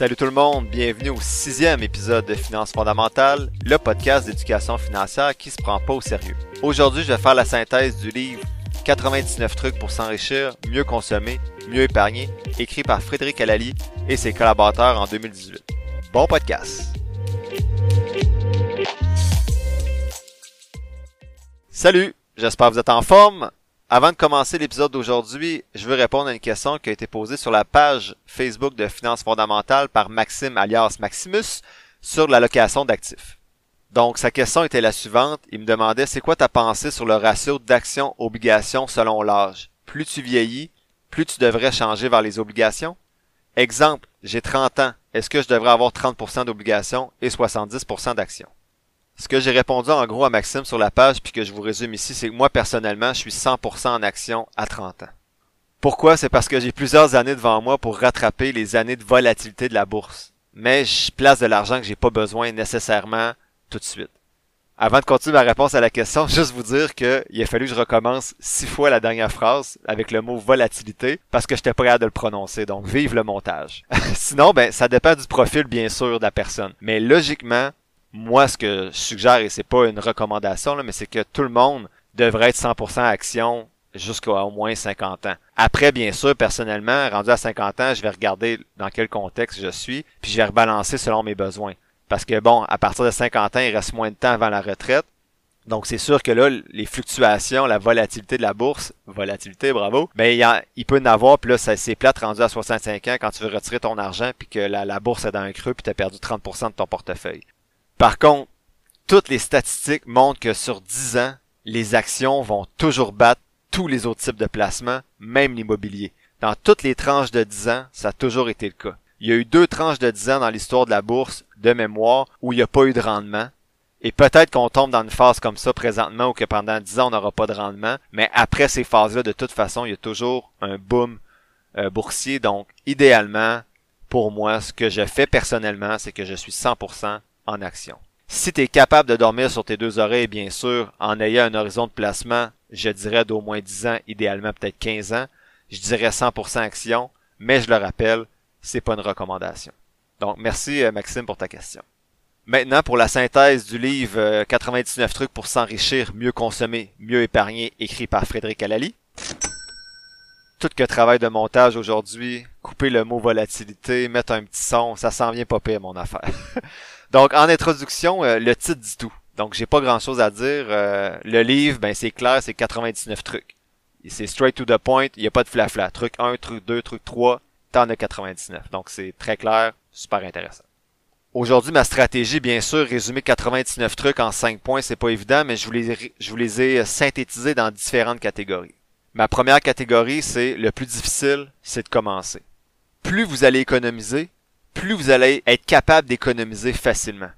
Salut tout le monde, bienvenue au sixième épisode de Finances fondamentales, le podcast d'éducation financière qui se prend pas au sérieux. Aujourd'hui, je vais faire la synthèse du livre 99 trucs pour s'enrichir, mieux consommer, mieux épargner, écrit par Frédéric Alali et ses collaborateurs en 2018. Bon podcast! Salut, j'espère que vous êtes en forme. Avant de commencer l'épisode d'aujourd'hui, je veux répondre à une question qui a été posée sur la page Facebook de Finances fondamentales par Maxime alias Maximus sur l'allocation d'actifs. Donc sa question était la suivante, il me demandait c'est quoi ta pensée sur le ratio d'actions-obligations selon l'âge? Plus tu vieillis, plus tu devrais changer vers les obligations. Exemple, j'ai 30 ans, est-ce que je devrais avoir 30% d'obligations et 70% d'actions? Ce que j'ai répondu en gros à Maxime sur la page puis que je vous résume ici, c'est que moi personnellement, je suis 100% en action à 30 ans. Pourquoi? C'est parce que j'ai plusieurs années devant moi pour rattraper les années de volatilité de la bourse. Mais je place de l'argent que j'ai pas besoin nécessairement tout de suite. Avant de continuer ma réponse à la question, juste vous dire qu'il a fallu que je recommence six fois la dernière phrase avec le mot volatilité parce que j'étais pas de le prononcer. Donc, vive le montage. Sinon, ben, ça dépend du profil, bien sûr, de la personne. Mais logiquement, moi, ce que je suggère, et c'est pas une recommandation, là, mais c'est que tout le monde devrait être 100% action jusqu'à au moins 50 ans. Après, bien sûr, personnellement, rendu à 50 ans, je vais regarder dans quel contexte je suis, puis je vais rebalancer selon mes besoins. Parce que bon, à partir de 50 ans, il reste moins de temps avant la retraite. Donc c'est sûr que là, les fluctuations, la volatilité de la bourse, volatilité, bravo, ben il, peut en avoir, puis là, c'est plate rendu à 65 ans quand tu veux retirer ton argent, puis que la, la bourse est dans un creux, puis tu as perdu 30% de ton portefeuille. Par contre, toutes les statistiques montrent que sur 10 ans, les actions vont toujours battre tous les autres types de placements, même l'immobilier. Dans toutes les tranches de 10 ans, ça a toujours été le cas. Il y a eu deux tranches de 10 ans dans l'histoire de la bourse, de mémoire, où il n'y a pas eu de rendement. Et peut-être qu'on tombe dans une phase comme ça présentement où que pendant 10 ans on n'aura pas de rendement, mais après ces phases-là, de toute façon, il y a toujours un boom euh, boursier. Donc, idéalement, pour moi, ce que je fais personnellement, c'est que je suis 100% Si tu es capable de dormir sur tes deux oreilles, bien sûr, en ayant un horizon de placement, je dirais d'au moins 10 ans, idéalement peut-être 15 ans, je dirais 100% action, mais je le rappelle, c'est pas une recommandation. Donc merci euh, Maxime pour ta question. Maintenant pour la synthèse du livre 99 euh, trucs pour s'enrichir, mieux consommer, mieux épargner, écrit par Frédéric Alali. Tout que travail de montage aujourd'hui, couper le mot volatilité, mettre un petit son, ça s'en vient pas pire mon affaire. Donc, en introduction, euh, le titre dit tout. Donc, j'ai pas grand chose à dire. Euh, le livre, ben, c'est clair, c'est 99 trucs. C'est straight to the point, il n'y a pas de flafla. Truc 1, truc 2, truc 3, t'en as 99. Donc, c'est très clair, super intéressant. Aujourd'hui, ma stratégie, bien sûr, résumer 99 trucs en 5 points, c'est pas évident, mais je vous les, je vous les ai synthétisés dans différentes catégories. Ma première catégorie, c'est le plus difficile, c'est de commencer. Plus vous allez économiser, plus vous allez être capable d'économiser facilement.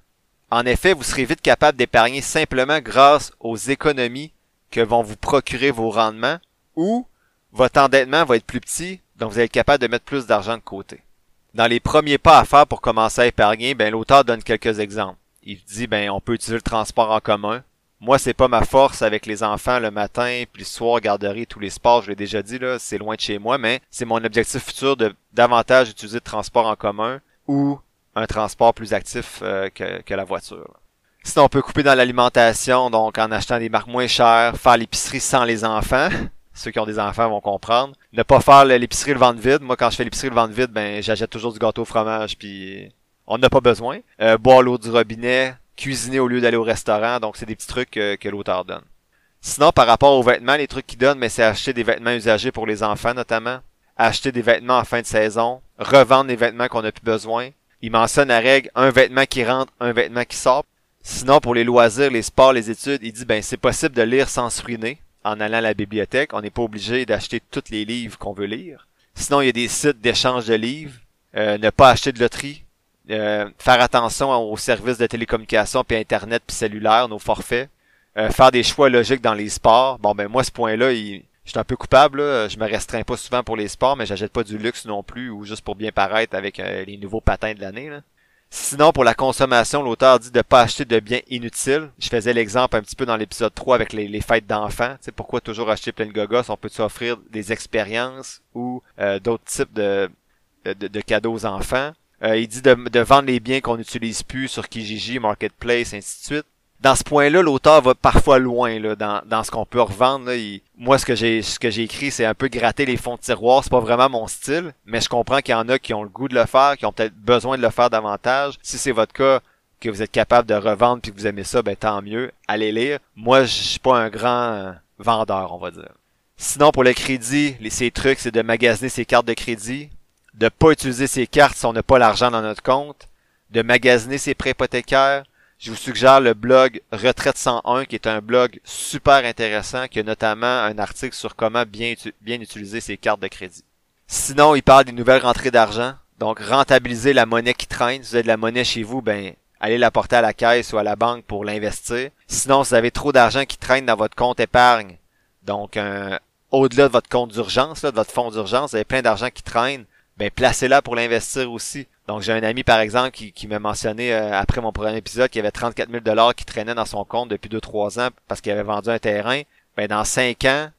En effet, vous serez vite capable d'épargner simplement grâce aux économies que vont vous procurer vos rendements ou votre endettement va être plus petit, donc vous allez être capable de mettre plus d'argent de côté. Dans les premiers pas à faire pour commencer à épargner, ben, l'auteur donne quelques exemples. Il dit, ben, on peut utiliser le transport en commun. Moi, c'est pas ma force avec les enfants le matin, puis le soir, garderie, tous les sports, je l'ai déjà dit, là, c'est loin de chez moi, mais c'est mon objectif futur de davantage utiliser le transport en commun ou un transport plus actif euh, que, que, la voiture. Sinon, on peut couper dans l'alimentation, donc en achetant des marques moins chères, faire l'épicerie sans les enfants. Ceux qui ont des enfants vont comprendre. Ne pas faire l'épicerie le ventre vide. Moi, quand je fais l'épicerie le ventre vide, ben j'achète toujours du gâteau au fromage, puis on n'a pas besoin. Euh, boire l'eau du robinet, cuisiner au lieu d'aller au restaurant, donc c'est des petits trucs que, que l'auteur donne. Sinon, par rapport aux vêtements, les trucs qu'il donne, mais c'est acheter des vêtements usagés pour les enfants notamment acheter des vêtements en fin de saison, revendre des vêtements qu'on n'a plus besoin. Il mentionne la règle un vêtement qui rentre, un vêtement qui sort. Sinon, pour les loisirs, les sports, les études, il dit ben c'est possible de lire sans se ruiner en allant à la bibliothèque. On n'est pas obligé d'acheter tous les livres qu'on veut lire. Sinon, il y a des sites d'échange de livres. Euh, ne pas acheter de loterie. Euh, faire attention aux services de télécommunication puis internet puis cellulaire, nos forfaits. Euh, faire des choix logiques dans les sports. Bon ben moi ce point-là, je suis un peu coupable, là. je me restreins pas souvent pour les sports, mais j'achète pas du luxe non plus ou juste pour bien paraître avec euh, les nouveaux patins de l'année. Sinon, pour la consommation, l'auteur dit de pas acheter de biens inutiles. Je faisais l'exemple un petit peu dans l'épisode 3 avec les, fêtes d'enfants. Tu sais, pourquoi toujours acheter plein de gogos? On peut s'offrir des expériences ou euh, d'autres types de, de, cadeaux aux enfants? Euh, il dit de, vendre les biens qu'on n'utilise plus sur Kijiji, Marketplace, ainsi de suite. Dans ce point-là, l'auteur va parfois loin là, dans, dans ce qu'on peut revendre. Moi, ce que j'ai ce que j'ai écrit, c'est un peu gratter les fonds de tiroir. C'est pas vraiment mon style, mais je comprends qu'il y en a qui ont le goût de le faire, qui ont peut-être besoin de le faire davantage. Si c'est votre cas, que vous êtes capable de revendre puis que vous aimez ça, ben tant mieux. Allez lire. Moi, je suis pas un grand euh, vendeur, on va dire. Sinon, pour le crédit, les, ces trucs, c'est de magasiner ses cartes de crédit, de pas utiliser ses cartes si on n'a pas l'argent dans notre compte, de magasiner ses prêts hypothécaires. Je vous suggère le blog Retraite 101, qui est un blog super intéressant, qui a notamment un article sur comment bien, bien utiliser ses cartes de crédit. Sinon, il parle des nouvelles rentrées d'argent. Donc, rentabiliser la monnaie qui traîne. Si vous avez de la monnaie chez vous, ben, allez la porter à la caisse ou à la banque pour l'investir. Sinon, si vous avez trop d'argent qui traîne dans votre compte épargne, donc au-delà de votre compte d'urgence, de votre fonds d'urgence, vous avez plein d'argent qui traîne, ben placez-la pour l'investir aussi. Donc j'ai un ami par exemple qui, qui m'a mentionné euh, après mon premier épisode qu'il avait 34 000 dollars qui traînaient dans son compte depuis 2-3 ans parce qu'il avait vendu un terrain. Ben dans 5 ans,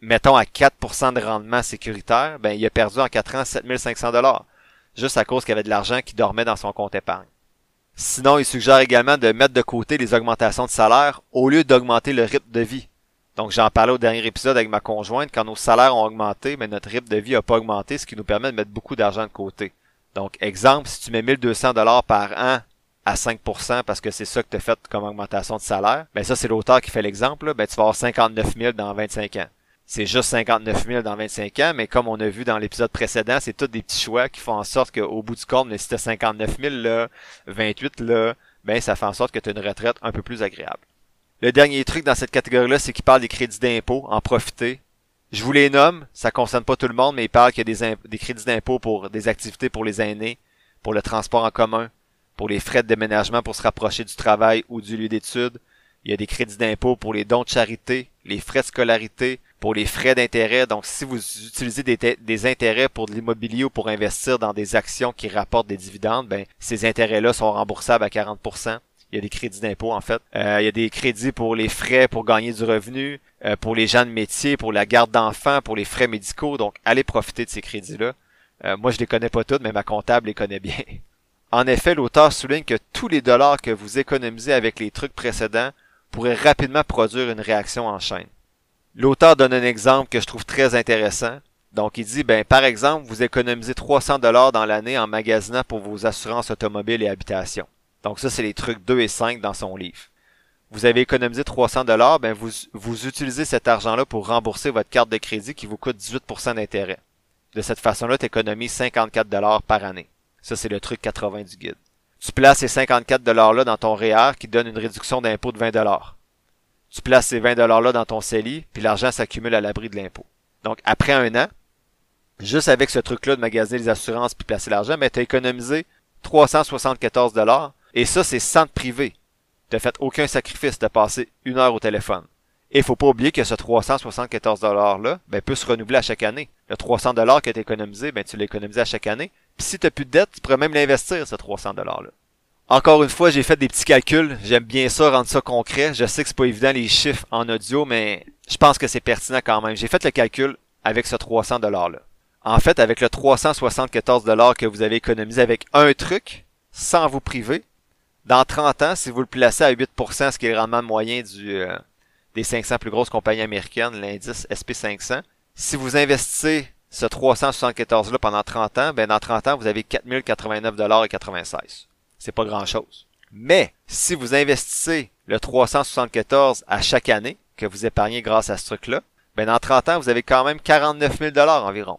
mettons à 4% de rendement sécuritaire, ben il a perdu en 4 ans 7 500 dollars juste à cause qu'il y avait de l'argent qui dormait dans son compte épargne. Sinon, il suggère également de mettre de côté les augmentations de salaire au lieu d'augmenter le rythme de vie. Donc j'en parlais au dernier épisode avec ma conjointe, quand nos salaires ont augmenté, mais notre rythme de vie a pas augmenté, ce qui nous permet de mettre beaucoup d'argent de côté. Donc exemple, si tu mets 1200 dollars par an à 5% parce que c'est ça que tu as fait comme augmentation de salaire, ben ça c'est l'auteur qui fait l'exemple, ben tu vas avoir 59 000 dans 25 ans. C'est juste 59 000 dans 25 ans, mais comme on a vu dans l'épisode précédent, c'est tous des petits choix qui font en sorte qu'au bout du compte, si t'as 59 000 là, 28 là, ben ça fait en sorte que tu as une retraite un peu plus agréable. Le dernier truc dans cette catégorie-là, c'est qu'il parle des crédits d'impôt, en profiter. Je vous les nomme, ça concerne pas tout le monde, mais il parle qu'il y a des, crédits d'impôt pour des activités pour les aînés, pour le transport en commun, pour les frais de déménagement pour se rapprocher du travail ou du lieu d'études. Il y a des crédits d'impôt pour les dons de charité, les frais de scolarité, pour les frais d'intérêt. Donc, si vous utilisez des intérêts pour de l'immobilier ou pour investir dans des actions qui rapportent des dividendes, ben, ces intérêts-là sont remboursables à 40%. Il y a des crédits d'impôt, en fait. Euh, il y a des crédits pour les frais pour gagner du revenu, euh, pour les gens de métier, pour la garde d'enfants, pour les frais médicaux. Donc, allez profiter de ces crédits-là. Euh, moi, je les connais pas toutes, mais ma comptable les connaît bien. En effet, l'auteur souligne que tous les dollars que vous économisez avec les trucs précédents pourraient rapidement produire une réaction en chaîne. L'auteur donne un exemple que je trouve très intéressant. Donc, il dit, ben, par exemple, vous économisez 300 dollars dans l'année en magasinant pour vos assurances automobiles et habitation. Donc, ça, c'est les trucs 2 et 5 dans son livre. Vous avez économisé 300 dollars, ben, vous, vous utilisez cet argent-là pour rembourser votre carte de crédit qui vous coûte 18% d'intérêt. De cette façon-là, tu économises 54 dollars par année. Ça, c'est le truc 80 du guide. Tu places ces 54 dollars-là dans ton REER qui donne une réduction d'impôt de 20 dollars. Tu places ces 20 dollars-là dans ton CELI, puis l'argent s'accumule à l'abri de l'impôt. Donc, après un an, juste avec ce truc-là de magasiner les assurances puis placer l'argent, ben, tu as économisé 374 dollars. Et ça, c'est sans te priver. Tu fait aucun sacrifice de passer une heure au téléphone. Et faut pas oublier que ce 374 $-là, ben, peut se renouveler à chaque année. Le 300 dollars que tu économisé, ben, tu l'économises à chaque année. Puis si t'as plus de dette, tu pourrais même l'investir, ce 300 $-là. Encore une fois, j'ai fait des petits calculs. J'aime bien ça, rendre ça concret. Je sais que c'est pas évident les chiffres en audio, mais je pense que c'est pertinent quand même. J'ai fait le calcul avec ce 300 $-là. En fait, avec le 374 $, que vous avez économisé avec un truc, sans vous priver, dans 30 ans, si vous le placez à 8%, ce qui est le rendement moyen du, euh, des 500 plus grosses compagnies américaines, l'indice SP500, si vous investissez ce 374-là pendant 30 ans, ben dans 30 ans, vous avez 4089,96 C'est pas grand-chose. Mais, si vous investissez le 374 à chaque année, que vous épargnez grâce à ce truc-là, ben dans 30 ans, vous avez quand même 49 000 environ.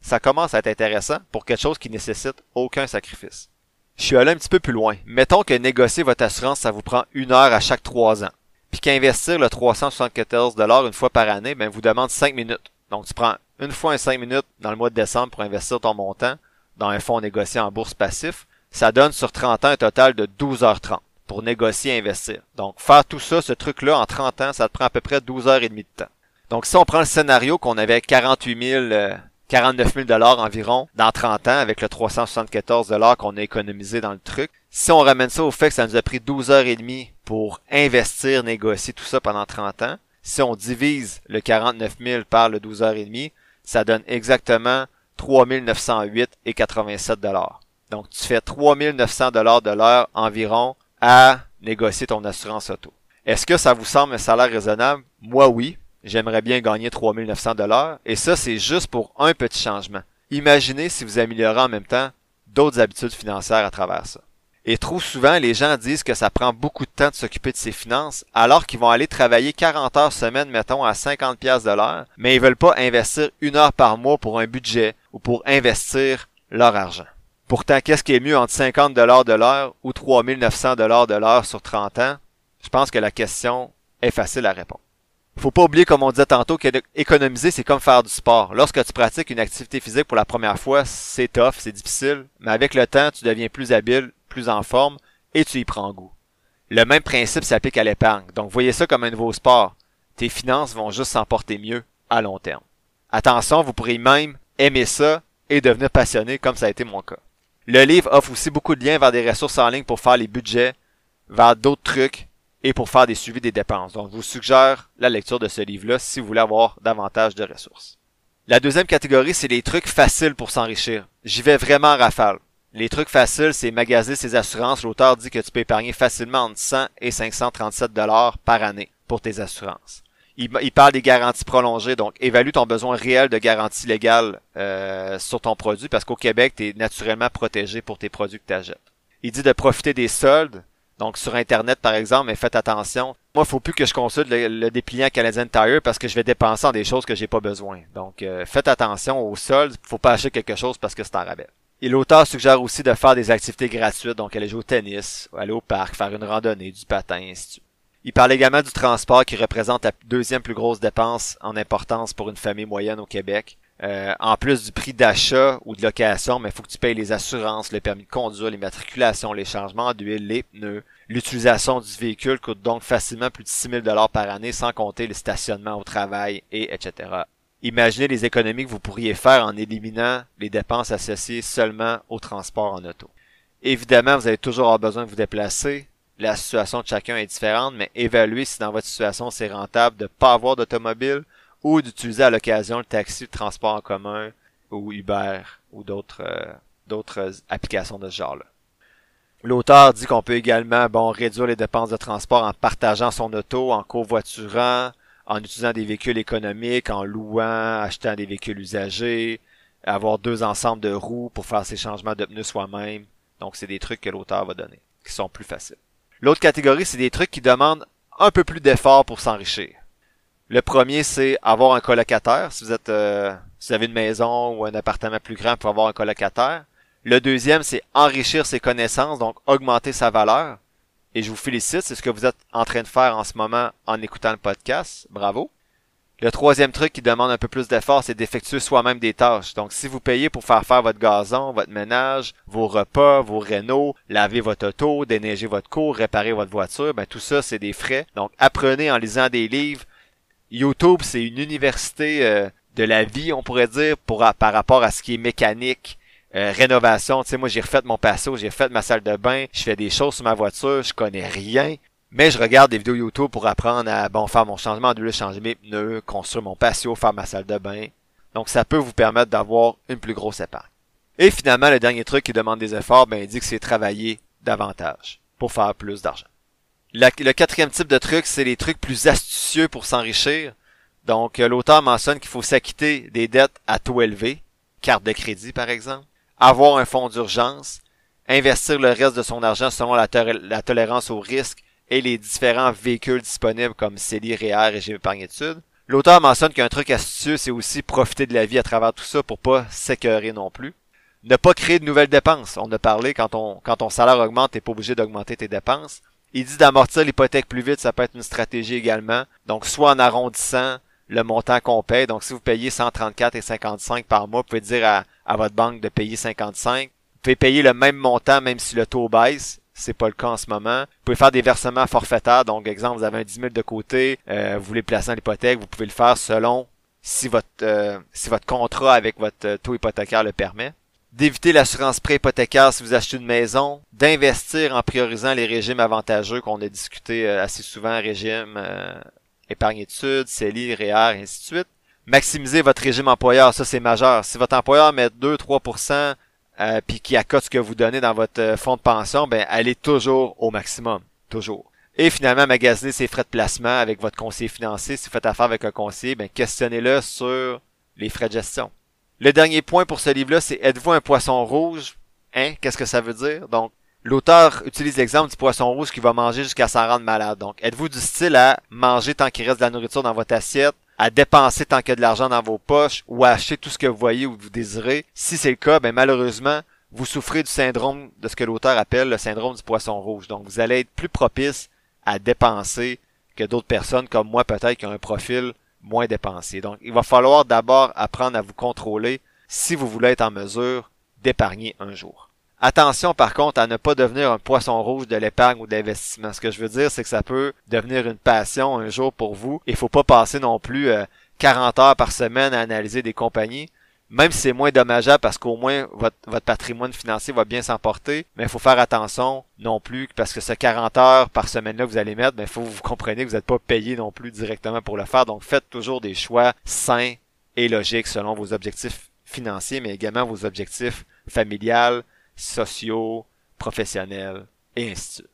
Ça commence à être intéressant pour quelque chose qui nécessite aucun sacrifice. Je suis allé un petit peu plus loin. Mettons que négocier votre assurance, ça vous prend une heure à chaque trois ans. Puis qu'investir le 374 une fois par année, ben, vous demande 5 minutes. Donc, tu prends une fois un 5 minutes dans le mois de décembre pour investir ton montant dans un fonds négocié en bourse passif. Ça donne sur 30 ans un total de 12h30 pour négocier et investir. Donc, faire tout ça, ce truc-là, en 30 ans, ça te prend à peu près 12 heures et demie de temps. Donc, si on prend le scénario qu'on avait 48 000, euh, 49 000 dollars environ dans 30 ans avec le 374 dollars qu'on a économisé dans le truc. Si on ramène ça au fait que ça nous a pris 12 heures et demie pour investir, négocier tout ça pendant 30 ans, si on divise le 49 000 par le 12 heures et demie, ça donne exactement 3 908 et 87 dollars. Donc, tu fais 3900 dollars de l'heure environ à négocier ton assurance auto. Est-ce que ça vous semble un salaire raisonnable? Moi, oui. J'aimerais bien gagner 3900 dollars. Et ça, c'est juste pour un petit changement. Imaginez si vous améliorez en même temps d'autres habitudes financières à travers ça. Et trop souvent, les gens disent que ça prend beaucoup de temps de s'occuper de ses finances, alors qu'ils vont aller travailler 40 heures semaine, mettons, à 50 pièces de l'heure, mais ils veulent pas investir une heure par mois pour un budget ou pour investir leur argent. Pourtant, qu'est-ce qui est mieux entre 50 dollars de l'heure ou 3900 dollars de l'heure sur 30 ans? Je pense que la question est facile à répondre. Faut pas oublier, comme on disait tantôt, qu'économiser, c'est comme faire du sport. Lorsque tu pratiques une activité physique pour la première fois, c'est tough, c'est difficile, mais avec le temps, tu deviens plus habile, plus en forme, et tu y prends goût. Le même principe s'applique à l'épargne. Donc, voyez ça comme un nouveau sport. Tes finances vont juste s'en porter mieux à long terme. Attention, vous pourrez même aimer ça et devenir passionné comme ça a été mon cas. Le livre offre aussi beaucoup de liens vers des ressources en ligne pour faire les budgets, vers d'autres trucs et pour faire des suivis des dépenses. Donc, je vous suggère la lecture de ce livre-là si vous voulez avoir davantage de ressources. La deuxième catégorie, c'est les trucs faciles pour s'enrichir. J'y vais vraiment en rafale. Les trucs faciles, c'est magasiner ses assurances. L'auteur dit que tu peux épargner facilement entre 100 et 537 dollars par année pour tes assurances. Il, parle des garanties prolongées, donc évalue ton besoin réel de garantie légale euh, sur ton produit parce qu'au Québec, tu es naturellement protégé pour tes produits que tu achètes. Il dit de profiter des soldes, donc sur Internet, par exemple, mais faites attention. Moi, il faut plus que je consulte le, dépliant Canadian Tire parce que je vais dépenser en des choses que j'ai pas besoin. Donc, euh, faites attention aux soldes. Faut pas acheter quelque chose parce que c'est en rabais. Et l'auteur suggère aussi de faire des activités gratuites, donc aller jouer au tennis, aller au parc, faire une randonnée, du patin, ainsi Il parle également du transport qui représente la deuxième plus grosse dépense en importance pour une famille moyenne au Québec. Euh, en plus du prix d'achat ou de location, mais il faut que tu payes les assurances, le permis de conduire, les matriculations, les changements d'huile, les pneus. L'utilisation du véhicule coûte donc facilement plus de 6 000 par année, sans compter le stationnement au travail et etc. Imaginez les économies que vous pourriez faire en éliminant les dépenses associées seulement au transport en auto. Évidemment, vous allez toujours avoir besoin de vous déplacer. La situation de chacun est différente, mais évaluez si dans votre situation c'est rentable de ne pas avoir d'automobile ou d'utiliser à l'occasion le taxi, le transport en commun ou Uber ou d'autres euh, d'autres applications de ce genre-là. L'auteur dit qu'on peut également bon réduire les dépenses de transport en partageant son auto, en covoiturant, en utilisant des véhicules économiques, en louant, achetant des véhicules usagés, avoir deux ensembles de roues pour faire ses changements de pneus soi-même. Donc c'est des trucs que l'auteur va donner, qui sont plus faciles. L'autre catégorie, c'est des trucs qui demandent un peu plus d'effort pour s'enrichir. Le premier, c'est avoir un colocataire. Si vous êtes, euh, si vous avez une maison ou un appartement plus grand pour avoir un colocataire. Le deuxième, c'est enrichir ses connaissances, donc augmenter sa valeur. Et je vous félicite, c'est ce que vous êtes en train de faire en ce moment en écoutant le podcast. Bravo. Le troisième truc qui demande un peu plus d'effort, c'est d'effectuer soi-même des tâches. Donc, si vous payez pour faire faire votre gazon, votre ménage, vos repas, vos rénaux, laver votre auto, déneiger votre cour, réparer votre voiture, ben tout ça, c'est des frais. Donc, apprenez en lisant des livres, YouTube, c'est une université euh, de la vie, on pourrait dire, pour par rapport à ce qui est mécanique, euh, rénovation. Tu sais, moi, j'ai refait mon patio, j'ai refait ma salle de bain, je fais des choses sur ma voiture, je connais rien. Mais je regarde des vidéos YouTube pour apprendre à bon faire mon changement d'huile, changer mes pneus, construire mon patio, faire ma salle de bain. Donc ça peut vous permettre d'avoir une plus grosse épargne. Et finalement, le dernier truc qui demande des efforts, ben il dit que c'est travailler davantage pour faire plus d'argent le quatrième type de truc, c'est les trucs plus astucieux pour s'enrichir. Donc, euh, l'auteur mentionne qu'il faut s'acquitter des dettes à taux élevé, carte de crédit par exemple, avoir un fonds d'urgence, investir le reste de son argent selon la, tolérance au risque et les différents véhicules disponibles comme CELI, REER, Régime épargne-études. L'auteur mentionne qu'un truc astucieux, c'est aussi profiter de la vie à travers tout ça pour pas s'écœurer non plus. Ne pas créer de nouvelles dépenses. On a parlé, quand, quand ton salaire augmente, t'es pas obligé d'augmenter tes dépenses. Il dit d'amortir l'hypothèque plus vite, ça peut être une stratégie également. Donc, soit en arrondissant le montant qu'on paye. Donc, si vous payez 134 et 55 par mois, vous pouvez dire à, votre banque de payer 55. Vous pouvez payer le même montant même si le taux baisse. C'est pas le cas en ce moment. Vous pouvez faire des versements forfaitaires. Donc, exemple, vous avez un 10 000 de côté, euh, vous voulez placer en l'hypothèque, vous pouvez le faire selon si votre euh, si votre contrat avec votre taux hypothécaire le permet d'éviter l'assurance pré-hypothécaire si vous achetez une maison, d'investir en priorisant les régimes avantageux qu'on a discuté euh, assez souvent, régime euh, épargne-études, CELI, REER, et ainsi de suite. Maximiser votre régime employeur, ça c'est majeur. Si votre employeur met 2-3% euh, puis qui accote ce que vous donnez dans votre euh, fonds de pension, ben est toujours au maximum, toujours. Et finalement, magasiner ses frais de placement avec votre conseiller financier. Si vous faites affaire avec un conseiller, ben questionnez-le sur les frais de gestion. Le dernier point pour ce livre-là, c'est êtes-vous un poisson rouge? Hein? Qu'est-ce que ça veut dire? Donc, l'auteur utilise l'exemple du poisson rouge qui va manger jusqu'à s'en rendre malade. Donc, êtes-vous du style à manger tant qu'il reste de la nourriture dans votre assiette, à dépenser tant qu'il y a de l'argent dans vos poches ou à acheter tout ce que vous voyez ou vous désirez? Si c'est le cas, ben malheureusement, vous souffrez du syndrome de ce que l'auteur appelle le syndrome du poisson rouge. Donc, vous allez être plus propice à dépenser que d'autres personnes comme moi peut-être qui ont un profil moins dépensé. Donc, il va falloir d'abord apprendre à vous contrôler si vous voulez être en mesure d'épargner un jour. Attention par contre à ne pas devenir un poisson rouge de l'épargne ou de l'investissement. Ce que je veux dire, c'est que ça peut devenir une passion un jour pour vous. Il faut pas passer non plus 40 euh, heures par semaine à analyser des compagnies même si c'est moins dommageable parce qu'au moins votre, patrimoine financier va bien s'emporter, mais il faut faire attention non plus parce que ce 40 heures par semaine-là que vous allez mettre, il ben, faut vous compreniez que vous n'êtes pas payé non plus directement pour le faire. Donc faites toujours des choix sains et logiques selon vos objectifs financiers, mais également vos objectifs familiales, sociaux, professionnels, et ainsi de suite.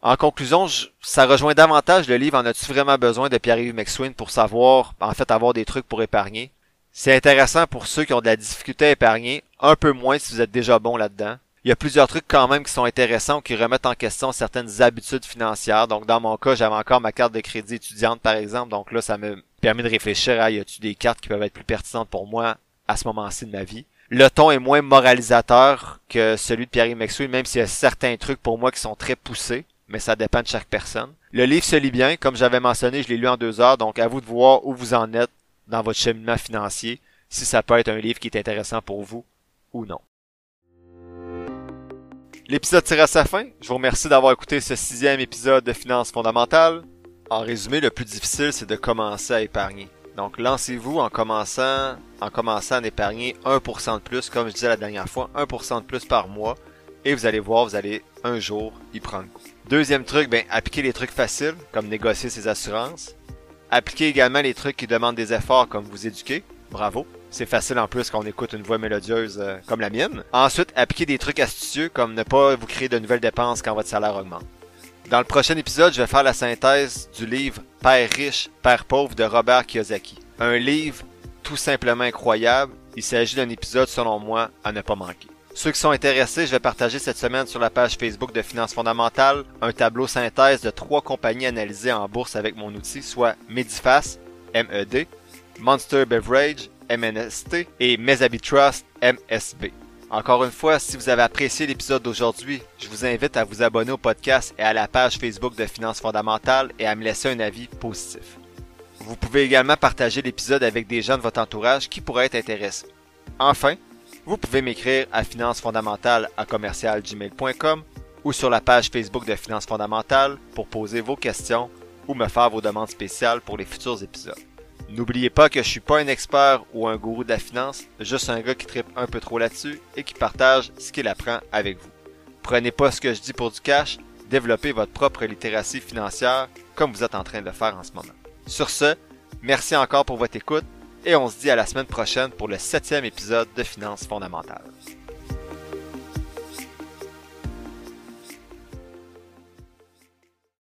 En conclusion, ça rejoint davantage le livre En as-tu vraiment besoin de Pierre-Yves McSween pour savoir, en fait, avoir des trucs pour épargner. C'est intéressant pour ceux qui ont de la difficulté à épargner, un peu moins si vous êtes déjà bon là-dedans. Il y a plusieurs trucs quand même qui sont intéressants ou qui remettent en question certaines habitudes financières. Donc dans mon cas, j'avais encore ma carte de crédit étudiante par exemple. Donc là, ça me permet de réfléchir à y a-t-il des cartes qui peuvent être plus pertinentes pour moi à ce moment-ci de ma vie? Le ton est moins moralisateur que celui de Pierre Maxwell, même s'il y a certains trucs pour moi qui sont très poussés, mais ça dépend de chaque personne. Le livre se lit bien, comme j'avais mentionné, je l'ai lu en deux heures, donc à vous de voir où vous en êtes dans votre cheminement financier, si ça peut être un livre qui est intéressant pour vous ou non. L'épisode tire à sa fin. Je vous remercie d'avoir écouté ce sixième épisode de Finances fondamentales. En résumé, le plus difficile, c'est de commencer à épargner. Donc, lancez-vous en commençant, en commençant à épargner 1% de plus, comme je disais la dernière fois, 1% de plus par mois. Et vous allez voir, vous allez un jour y prendre. Deuxième truc, ben, appliquez les trucs faciles, comme négocier ses assurances. Appliquez également les trucs qui demandent des efforts comme vous éduquer. Bravo. C'est facile en plus quand on écoute une voix mélodieuse euh, comme la mienne. Ensuite, appliquez des trucs astucieux comme ne pas vous créer de nouvelles dépenses quand votre salaire augmente. Dans le prochain épisode, je vais faire la synthèse du livre Père riche, Père pauvre de Robert Kiyosaki. Un livre tout simplement incroyable. Il s'agit d'un épisode selon moi à ne pas manquer. Ceux qui sont intéressés, je vais partager cette semaine sur la page Facebook de Finances fondamentales un tableau synthèse de trois compagnies analysées en bourse avec mon outil, soit Medifast, MED, Monster Beverage, MNST et Mesabi Trust, MSB. Encore une fois, si vous avez apprécié l'épisode d'aujourd'hui, je vous invite à vous abonner au podcast et à la page Facebook de Finances fondamentales et à me laisser un avis positif. Vous pouvez également partager l'épisode avec des gens de votre entourage qui pourraient être intéressés. Enfin, vous pouvez m'écrire à financefondamentale à commercialgmail.com ou sur la page Facebook de Finances fondamentales pour poser vos questions ou me faire vos demandes spéciales pour les futurs épisodes. N'oubliez pas que je suis pas un expert ou un gourou de la finance, juste un gars qui tripe un peu trop là-dessus et qui partage ce qu'il apprend avec vous. Prenez pas ce que je dis pour du cash, développez votre propre littératie financière comme vous êtes en train de le faire en ce moment. Sur ce, merci encore pour votre écoute et on se dit à la semaine prochaine pour le septième épisode de Finances fondamentales.